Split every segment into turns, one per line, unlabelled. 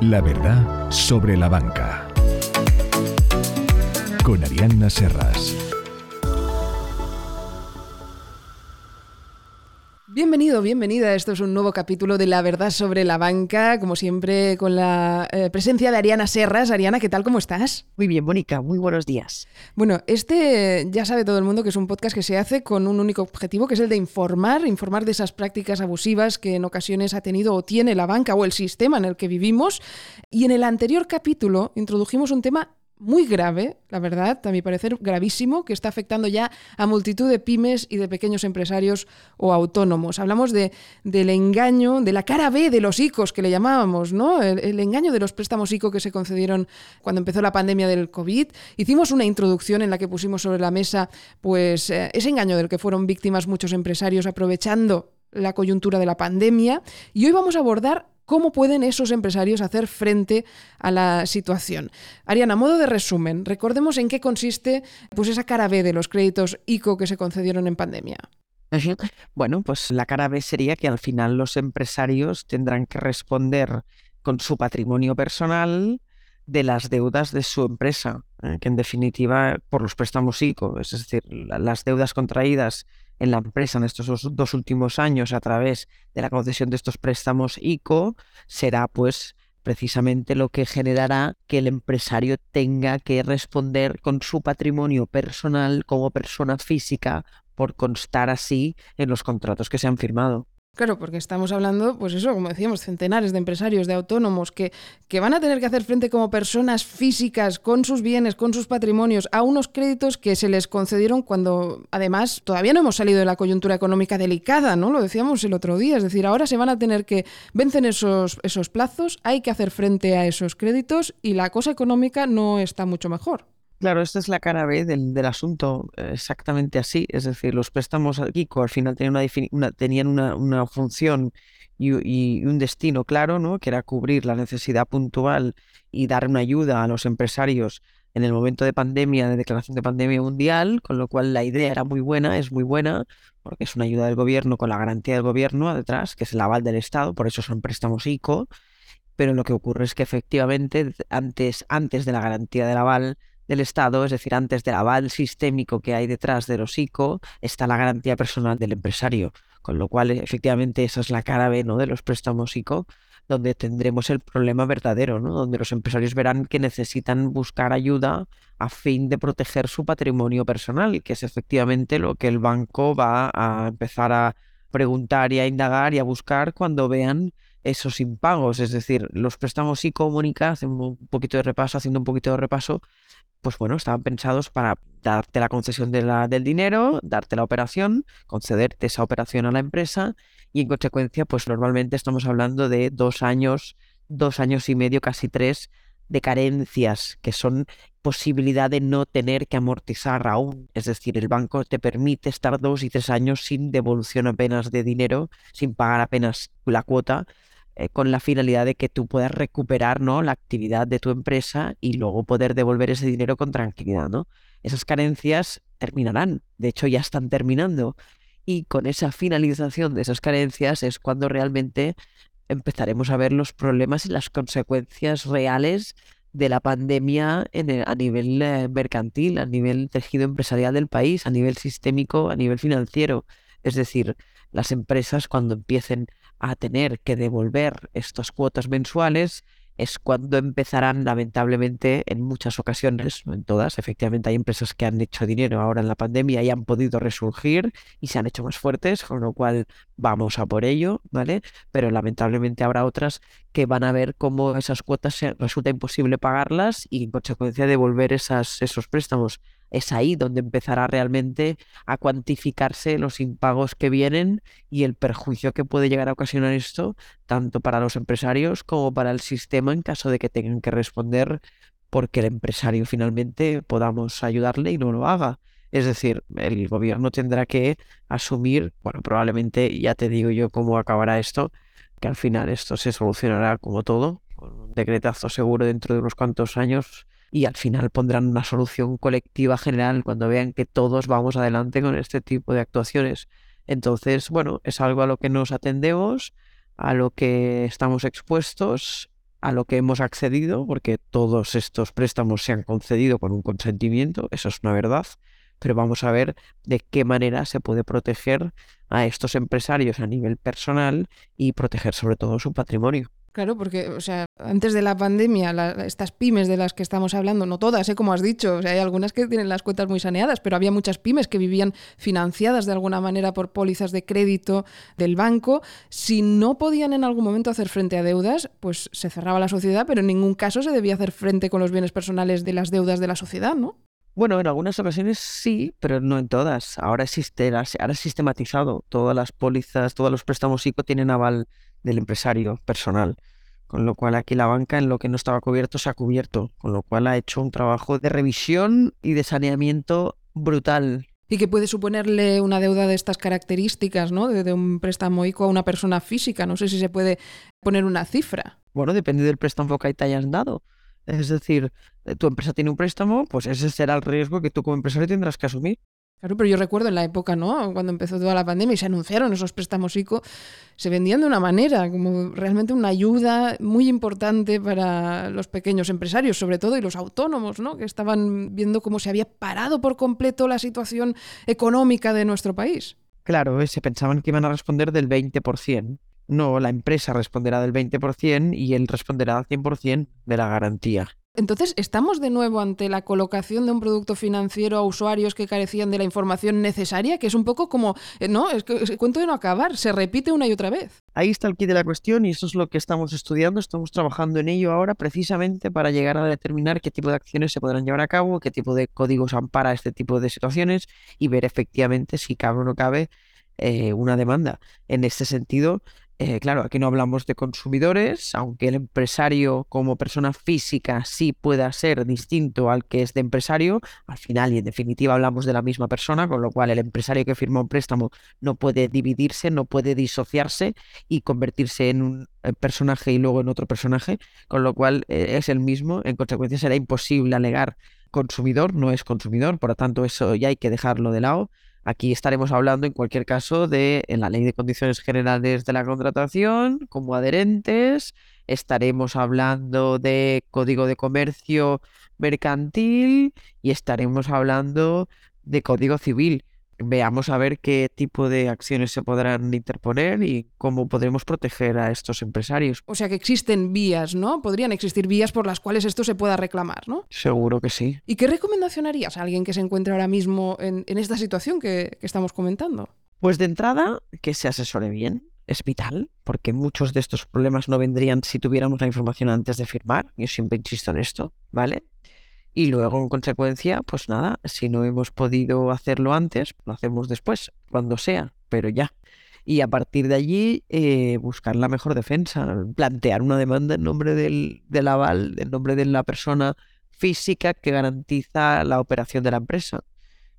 La verdad sobre la banca. Con Arianna Serras.
Bienvenido, bienvenida. Esto es un nuevo capítulo de La Verdad sobre la Banca, como siempre con la eh, presencia de Ariana Serras. Ariana, ¿qué tal? ¿Cómo estás?
Muy bien, Mónica, muy buenos días.
Bueno, este ya sabe todo el mundo que es un podcast que se hace con un único objetivo, que es el de informar, informar de esas prácticas abusivas que en ocasiones ha tenido o tiene la banca o el sistema en el que vivimos. Y en el anterior capítulo introdujimos un tema muy grave, la verdad, a mi parecer gravísimo, que está afectando ya a multitud de pymes y de pequeños empresarios o autónomos. Hablamos de, del engaño, de la cara B de los ICOs que le llamábamos, ¿no? El, engaño de los préstamos ICO que se concedieron cuando empezó la pandemia del COVID. Hicimos una introducción en la que pusimos sobre la mesa pues eh, ese engaño del que fueron víctimas muchos empresarios aprovechando la coyuntura de la pandemia y hoy vamos a abordar ¿Cómo pueden esos empresarios hacer frente a la situación? Ariana, a modo de resumen, recordemos en qué consiste pues, esa cara B de los créditos ICO que se concedieron en pandemia.
Bueno, pues la cara B sería que al final los empresarios tendrán que responder con su patrimonio personal de las deudas de su empresa, eh, que en definitiva por los préstamos ICO, es decir, las deudas contraídas en la empresa en estos dos últimos años a través de la concesión de estos préstamos ICO será pues precisamente lo que generará que el empresario tenga que responder con su patrimonio personal como persona física por constar así en los contratos que se han firmado.
Claro, porque estamos hablando, pues eso, como decíamos, centenares de empresarios, de autónomos, que, que van a tener que hacer frente como personas físicas, con sus bienes, con sus patrimonios, a unos créditos que se les concedieron cuando, además, todavía no hemos salido de la coyuntura económica delicada, ¿no? Lo decíamos el otro día, es decir, ahora se van a tener que vencen esos, esos plazos, hay que hacer frente a esos créditos y la cosa económica no está mucho mejor.
Claro, esta es la cara B del, asunto, exactamente así. Es decir, los préstamos al Kiko al final tenían una, una, función y, un destino claro, ¿no? Que era cubrir la necesidad puntual y dar una ayuda a los empresarios en el momento de pandemia, de declaración de pandemia mundial, con lo cual la idea era muy buena, es muy buena, porque es una ayuda del gobierno con la garantía del gobierno detrás, que es el aval del Estado, por eso son préstamos ICO. Pero lo que ocurre es que efectivamente antes de la garantía del aval del Estado, es decir, antes del aval sistémico que hay detrás de los ICO, está la garantía personal del empresario. Con lo cual, efectivamente, esa es la cara B ¿no? de los préstamos ICO, donde tendremos el problema verdadero, ¿no? donde los empresarios verán que necesitan buscar ayuda a fin de proteger su patrimonio personal, que es efectivamente lo que el banco va a empezar a preguntar y a indagar y a buscar cuando vean esos impagos. Es decir, los préstamos ICO, Mónica, haciendo un poquito de repaso, haciendo un poquito de repaso, pues bueno, estaban pensados para darte la concesión de la, del dinero, darte la operación, concederte esa operación a la empresa y en consecuencia, pues normalmente estamos hablando de dos años, dos años y medio, casi tres, de carencias, que son posibilidad de no tener que amortizar aún. Es decir, el banco te permite estar dos y tres años sin devolución apenas de dinero, sin pagar apenas la cuota, eh, con la finalidad de que tú puedas recuperar ¿no? la actividad de tu empresa y luego poder devolver ese dinero con tranquilidad. ¿no? Esas carencias terminarán, de hecho ya están terminando. Y con esa finalización de esas carencias es cuando realmente empezaremos a ver los problemas y las consecuencias reales de la pandemia a nivel eh, mercantil, a nivel tejido empresarial del país, a nivel sistémico, a nivel financiero. Es decir, las empresas cuando empiecen a tener que devolver estas cuotas mensuales es cuando empezarán, lamentablemente, en muchas ocasiones, no en todas, efectivamente hay empresas que han hecho dinero ahora en la pandemia y han podido resurgir y se han hecho más fuertes, con lo cual vamos a por ello, ¿vale? Pero lamentablemente habrá otras que van a ver cómo esas cuotas resulta imposible pagarlas y en consecuencia devolver esas, esos préstamos es ahí donde empezará realmente a cuantificarse los impagos que vienen y el perjuicio que puede llegar a ocasionar esto, tanto para los empresarios como para el sistema en caso de que tengan que responder porque el empresario finalmente podamos ayudarle y no lo haga. Es decir, el gobierno tendrá que asumir, bueno, probablemente ya te digo yo cómo acabará esto, que al final esto se solucionará como todo, con un decretazo seguro dentro de unos cuantos años y al final pondrán una solución colectiva general cuando vean que todos vamos adelante con este tipo de actuaciones. Entonces, bueno, es algo a lo que nos atendemos, a lo que estamos expuestos, a lo que hemos accedido, porque todos estos préstamos se han concedido con un consentimiento, eso es una verdad, pero vamos a ver de qué manera se puede proteger a estos empresarios a nivel personal y proteger sobre todo su patrimonio.
Claro, porque, o sea, antes de la pandemia, estas pymes de las que estamos hablando, no todas, ¿eh? como has dicho, o sea, hay algunas que tienen las cuentas muy saneadas, pero había muchas pymes que vivían financiadas de alguna manera por pólizas de crédito del banco. Si no podían en algún momento hacer frente a deudas, pues se cerraba la sociedad, pero en ningún caso se debía hacer frente con los bienes personales de las deudas de la sociedad, ¿no?
Bueno, en algunas ocasiones sí, pero no en todas. Ahora existe, ahora es sistematizado. Todas las pólizas, todos los préstamos ICO tienen aval del empresario personal. Con lo cual aquí la banca en lo que no estaba cubierto se ha cubierto, con lo cual ha hecho un trabajo de revisión y de saneamiento brutal.
Y que puede suponerle una deuda de estas características, ¿no? De, un préstamo ICO a una persona física. No sé si se puede poner una cifra.
Bueno, depende del préstamo que te hayan dado. Es decir, eh, tu empresa tiene un préstamo, pues ese será el riesgo que tú como empresario tendrás que asumir.
Claro, pero yo recuerdo en la época, ¿no? Cuando empezó toda la pandemia y se anunciaron esos préstamos ICO, se vendían de una manera, como realmente una ayuda muy importante para los pequeños empresarios, sobre todo, y los autónomos, ¿no? Que estaban viendo cómo se había parado por completo la situación económica de nuestro país.
Claro, se pensaban que iban a responder del 20%. No, la empresa responderá del 20% y él responderá al 100% de la garantía.
Entonces, ¿estamos de nuevo ante la colocación de un producto financiero a usuarios que carecían de la información necesaria? Que es un poco como, eh, ¿no? Es que el cuento de no acabar, se repite una y otra vez.
Ahí está el kit de la cuestión y eso es lo que estamos estudiando. Estamos trabajando en ello ahora precisamente para llegar a determinar qué tipo de acciones se podrán llevar a cabo, qué tipo de códigos ampara este tipo de situaciones y ver efectivamente si cabe o no cabe eh, una demanda. En este sentido, eh, claro, aquí no hablamos de consumidores, aunque el empresario como persona física sí pueda ser distinto al que es de empresario, al final y en definitiva hablamos de la misma persona, con lo cual el empresario que firma un préstamo no puede dividirse, no puede disociarse y convertirse en un personaje y luego en otro personaje, con lo cual eh, es el mismo, en consecuencia será imposible alegar consumidor, no es consumidor, por lo tanto eso ya hay que dejarlo de lado. Aquí estaremos hablando, en cualquier caso, de en la Ley de Condiciones Generales de la Contratación como adherentes. Estaremos hablando de Código de Comercio Mercantil y estaremos hablando de Código Civil veamos a ver qué tipo de acciones se podrán interponer y cómo podremos proteger a estos empresarios.
O sea que existen vías, ¿no? Podrían existir vías por las cuales esto se pueda reclamar, ¿no?
Seguro que sí.
¿Y qué recomendación harías a alguien que se encuentre ahora mismo en, esta situación que, que estamos comentando?
Pues de entrada, que se asesore bien, es vital, porque muchos de estos problemas no vendrían si tuviéramos la información antes de firmar. Yo siempre insisto en esto, ¿vale? Y luego, en consecuencia, pues nada, si no hemos podido hacerlo antes, lo hacemos después, cuando sea, pero ya. Y a partir de allí, eh, buscar la mejor defensa, plantear una demanda en nombre del, del aval, en nombre de la persona física que garantiza la operación de la empresa,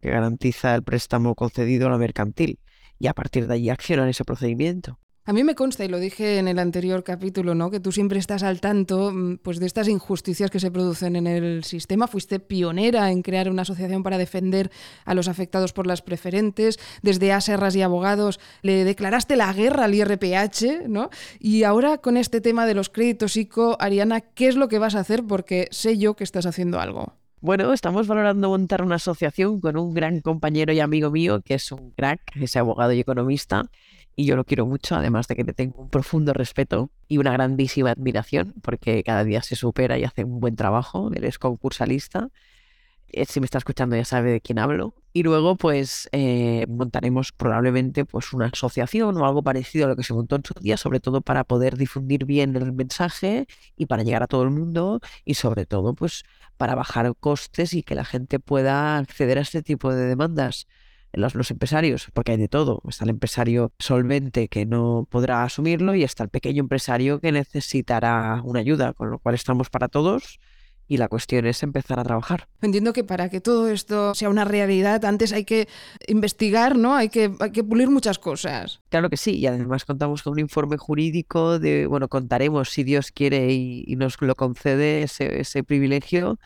que garantiza el préstamo concedido a la mercantil. Y a partir de allí accionar ese procedimiento.
A mí me consta, y lo dije en el anterior capítulo, ¿no? que tú siempre estás al tanto mm, pues, de estas injusticias que se producen en el sistema. Fuiste pionera en crear una asociación para defender a los afectados por las preferentes. Desde Aserras y Abogados le declaraste la guerra al IRPH. ¿no? Y ahora con este tema de los créditos ICO, Ariana, ¿qué es lo que vas a hacer? Porque sé yo que estás haciendo algo.
Bueno, estamos valorando montar una asociación con un gran compañero y amigo mío, que es un crack, es abogado y economista y yo lo quiero mucho, además de que le tengo un profundo respeto y una grandísima admiración, porque cada día se supera y hace un buen trabajo, él es concursalista, eh, si me está escuchando ya sabe de quién hablo, y luego pues eh, montaremos probablemente pues una asociación o algo parecido a lo que se montó en su día, sobre todo para poder difundir bien el mensaje y para llegar a todo el mundo y sobre todo pues para bajar costes y que la gente pueda acceder a este tipo de demandas los, empresarios, porque hay de todo. Está el empresario solvente que no podrá asumirlo y está el pequeño empresario que necesitará una ayuda, con lo cual estamos para todos y la cuestión es empezar a trabajar.
Entiendo que para que todo esto sea una realidad, antes hay que investigar, ¿no? Hay que, hay que pulir muchas cosas.
Claro que sí, y además contamos con un informe jurídico de, bueno, contaremos si Dios quiere y, nos lo concede ese, ese privilegio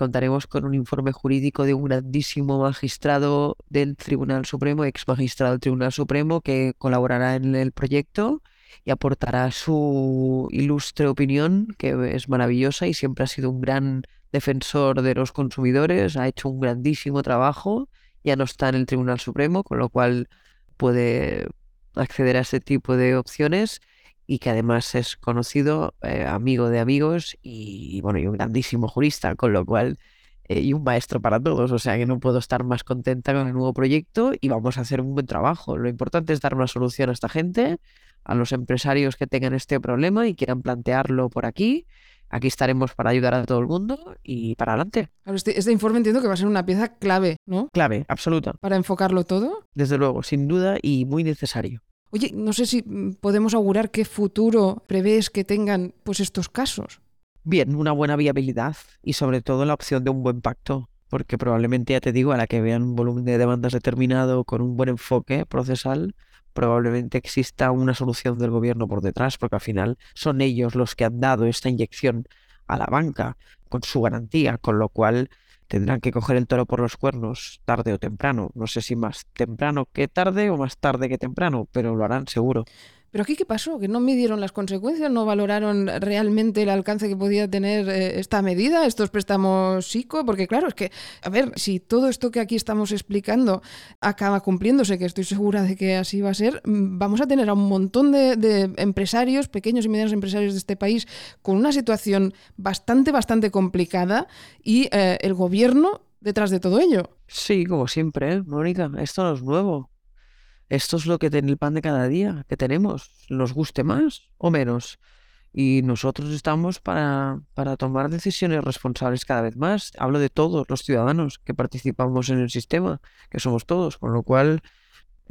contaremos con un informe jurídico de un grandísimo magistrado del Tribunal Supremo, ex magistrado del Tribunal Supremo, que colaborará en el proyecto y aportará su ilustre opinión, que es maravillosa y siempre ha sido un gran defensor de los consumidores, ha hecho un grandísimo trabajo, ya no está en el Tribunal Supremo, con lo cual puede acceder a ese tipo de opciones y que además es conocido, eh, amigo de amigos y, bueno, y un grandísimo jurista, con lo cual, eh, y un maestro para todos, o sea que no puedo estar más contenta con el nuevo proyecto y vamos a hacer un buen trabajo. Lo importante es dar una solución a esta gente, a los empresarios que tengan este problema y quieran plantearlo por aquí aquí estaremos para ayudar a todo el mundo y para adelante.
Este, este, informe entiendo que va a ser una pieza clave, ¿no?
Clave, absoluta.
Para enfocarlo todo.
Desde luego, sin duda y muy necesario.
Oye, no sé si mm, podemos augurar qué futuro prevés que tengan pues estos casos.
Bien, una buena viabilidad y sobre todo la opción de un buen pacto, porque probablemente, ya te digo, a la que vean un volumen de demandas determinado con un buen enfoque procesal, probablemente exista una solución del gobierno por detrás, porque al final son ellos los que han dado esta inyección a la banca con su garantía, con lo cual tendrán que coger el toro por los cuernos tarde o temprano. No sé si más temprano que tarde o más tarde que temprano, pero lo harán seguro.
Pero aquí, ¿qué pasó? ¿Que no midieron las consecuencias? ¿No valoraron realmente el alcance que podía tener eh, esta medida, estos préstamos psico? Porque claro, es que, a ver, si todo esto que aquí estamos explicando acaba cumpliéndose, que estoy segura de que así va a ser, mm, vamos a tener a un montón de, empresarios, pequeños y medianos empresarios de este país, con una situación bastante, bastante complicada y eh, el gobierno detrás de todo ello.
Sí, como siempre, ¿eh? Mónica, esto no es nuevo. Esto es lo que tiene el pan de cada día que tenemos, nos guste más o menos. Y nosotros estamos para, para tomar decisiones responsables cada vez más. Hablo de todos los ciudadanos que participamos en el sistema, que somos todos, con lo cual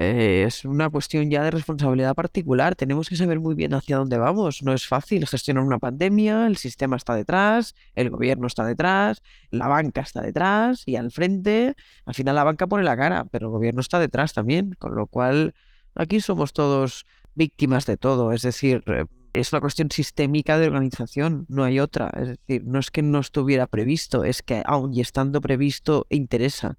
eh, es una cuestión ya de responsabilidad particular. Tenemos que saber muy bien hacia dónde vamos. No es fácil gestionar una pandemia, el sistema está detrás, el gobierno está detrás, la banca está detrás y al frente. Al final la banca pone la cara, pero el gobierno está detrás también, con lo cual aquí somos todos víctimas de todo. Es decir, eh, es una cuestión sistémica de organización, no hay otra. Es decir, no es que no estuviera previsto, es que aun y estando previsto interesa.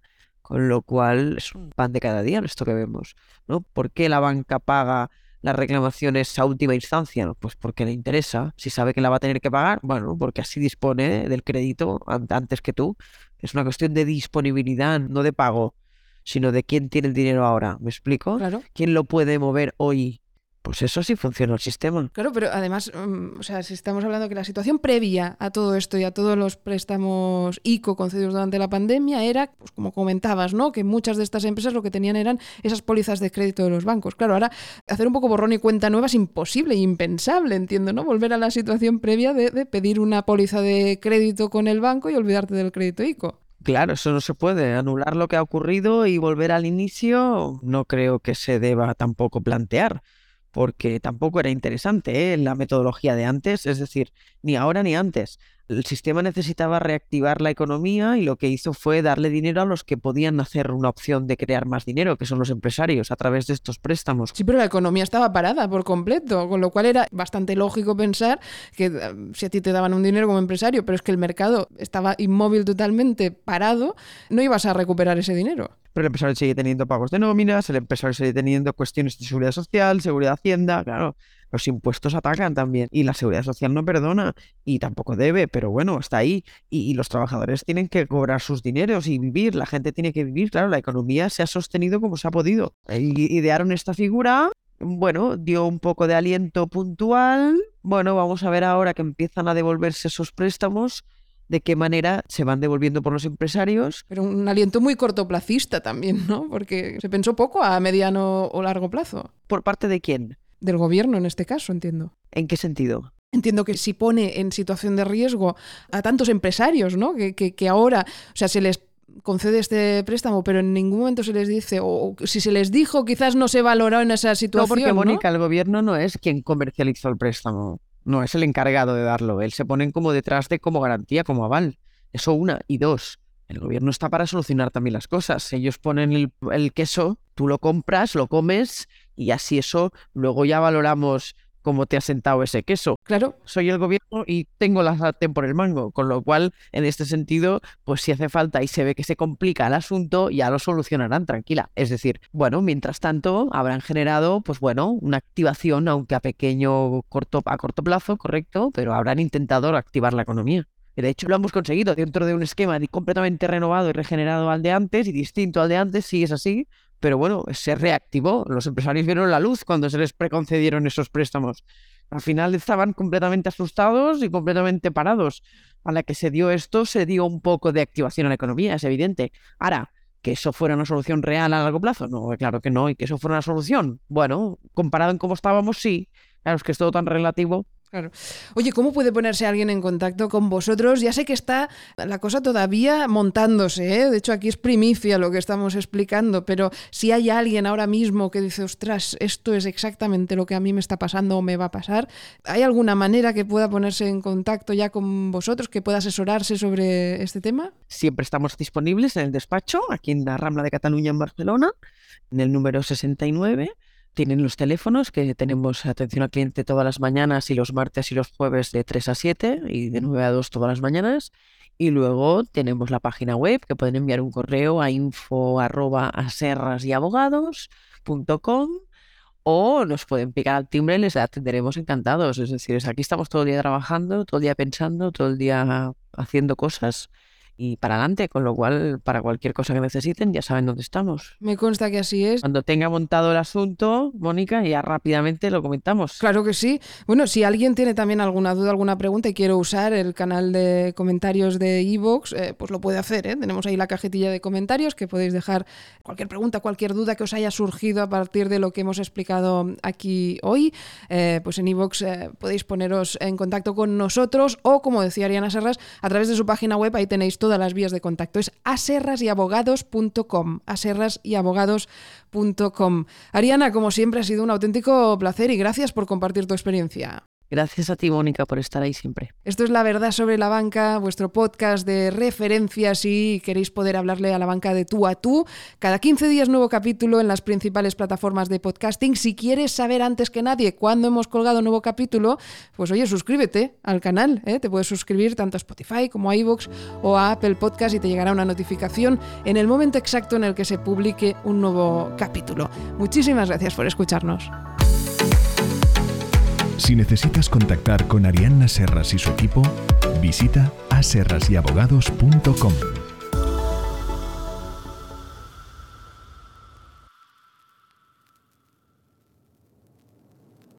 Con lo cual es un pan de cada día esto que vemos. ¿no? ¿Por qué la banca paga las reclamaciones a última instancia? Pues porque le interesa. Si sabe que la va a tener que pagar, bueno, porque así dispone del crédito antes que tú. Es una cuestión de disponibilidad, no de pago, sino de quién tiene el dinero ahora. ¿Me explico?
Claro.
¿Quién lo puede mover hoy pues eso sí funciona el sistema.
Claro, pero además, mm, o sea, si estamos hablando que la situación previa a todo esto y a todos los préstamos ICO concedidos durante la pandemia era, pues como comentabas, ¿no? Que muchas de estas empresas lo que tenían eran esas pólizas de crédito de los bancos. Claro, ahora hacer un poco borrón y cuenta nueva es imposible, impensable, entiendo, ¿no? Volver a la situación previa de, de pedir una póliza de crédito con el banco y olvidarte del crédito ICO.
Claro, eso no se puede. Anular lo que ha ocurrido y volver al inicio no creo que se deba tampoco plantear porque tampoco era interesante ¿eh? la metodología de antes, es decir, ni ahora ni antes. El sistema necesitaba reactivar la economía y lo que hizo fue darle dinero a los que podían hacer una opción de crear más dinero, que son los empresarios, a través de estos préstamos.
Sí, pero la economía estaba parada por completo, con lo cual era bastante lógico pensar que eh, si a ti te daban un dinero como empresario, pero es que el mercado estaba inmóvil totalmente parado, no ibas a recuperar ese dinero
pero el empresario sigue teniendo pagos de nóminas, el empresario sigue teniendo cuestiones de seguridad social, seguridad hacienda, claro, los impuestos atacan también y la seguridad social no perdona y tampoco debe, pero bueno, está ahí y, los trabajadores tienen que cobrar sus dineros y vivir, la gente tiene que vivir, claro, la economía se ha sostenido como se ha podido. idearon esta figura, bueno, dio un poco de aliento puntual, bueno, vamos a ver ahora que empiezan a devolverse esos préstamos de qué manera se van devolviendo por los empresarios.
Pero un aliento muy cortoplacista también, ¿no? Porque se pensó poco a mediano o largo plazo.
¿Por parte de quién?
Del gobierno en este caso, entiendo.
¿En qué sentido?
Entiendo que si pone en situación de riesgo a tantos empresarios, ¿no? Que, que, ahora, o sea, se les concede este préstamo, pero en ningún momento se les dice, o si se les dijo, quizás no se valoró en esa situación.
No, porque Mónica, el gobierno no es quien comercializó el préstamo. No es el encargado de darlo. Él se ponen como detrás de como garantía, como aval. Eso una. Y dos, el gobierno está para solucionar también las cosas. Ellos ponen el, queso, tú lo compras, lo comes y así eso luego ya valoramos cómo te ha sentado ese queso.
Claro.
Soy el gobierno y tengo la sartén por el mango, con lo cual, en este sentido, pues si hace falta y se ve que se complica el asunto, ya lo solucionarán tranquila. Es decir, bueno, mientras tanto, habrán generado, pues bueno, una activación, aunque a pequeño, corto, a corto plazo, correcto, pero habrán intentado activar la economía. De hecho, lo hemos conseguido dentro de un esquema completamente renovado y regenerado al de antes y distinto al de antes, sí es así, pero bueno, se reactivó. Los empresarios vieron la luz cuando se les preconcedieron esos préstamos. Al final estaban completamente asustados y completamente parados. A la que se dio esto, se dio un poco de activación a la economía, es evidente. Ahora, que eso fuera una solución real a largo plazo, no, claro que no, y que eso fuera una solución. Bueno, comparado en cómo estábamos, sí. Claro, es que es todo tan relativo
Claro. Oye, ¿cómo puede ponerse alguien en contacto con vosotros? Ya sé que está la cosa todavía montándose, ¿eh? de hecho aquí es primicia lo que estamos explicando, pero si hay alguien ahora mismo que dice, ostras, esto es exactamente lo que a mí me está pasando o me va a pasar, ¿hay alguna manera que pueda ponerse en contacto ya con vosotros, que pueda asesorarse sobre este tema?
Siempre estamos disponibles en el despacho, aquí en la Rambla de Cataluña en Barcelona, en el número 69 tienen los teléfonos que tenemos atención al cliente todas las mañanas y los martes y los jueves de 3 a 7 y de 9 a 2 todas las mañanas. Y luego tenemos la página web que pueden enviar un correo a info arroba o nos pueden picar al timbre y les atenderemos encantados. Es decir, aquí estamos todo el día trabajando, todo el día pensando, todo el día haciendo cosas y para adelante, con lo cual para cualquier cosa que necesiten ya saben dónde estamos.
Me consta que así es.
Cuando tenga montado el asunto, Mónica, ya rápidamente lo comentamos.
Claro que sí. Bueno, si alguien tiene también alguna duda, alguna pregunta y quiere usar el canal de comentarios de Evox, eh, pues lo puede hacer. ¿eh? Tenemos ahí la cajetilla de comentarios que podéis dejar cualquier pregunta, cualquier duda que os haya surgido a partir de lo que hemos explicado aquí hoy. Eh, pues en Evox podéis poneros en contacto con nosotros o, como decía Ariana Serras, a través de su página web ahí tenéis todo todas las vías de contacto. Es aserrasabogados.com. Aserrasabogados.com. Ariana, como siempre, ha sido un auténtico placer y gracias por compartir tu experiencia.
Gracias a ti, Mónica, por estar ahí siempre.
Esto es La Verdad sobre la Banca, vuestro podcast de referencias y queréis poder hablarle a la banca de tú a tú. Cada 15 días nuevo capítulo en las principales plataformas de podcasting. Si quieres saber antes que nadie cuándo hemos colgado nuevo capítulo, pues oye, suscríbete al canal. ¿eh? Te puedes suscribir tanto a Spotify como a iVoox o a Apple Podcast y te llegará una notificación en el momento exacto en el que se publique un nuevo capítulo. Muchísimas gracias por escucharnos.
Si necesitas contactar con Arianna Serras y su equipo, visita aserrasyabogado.com.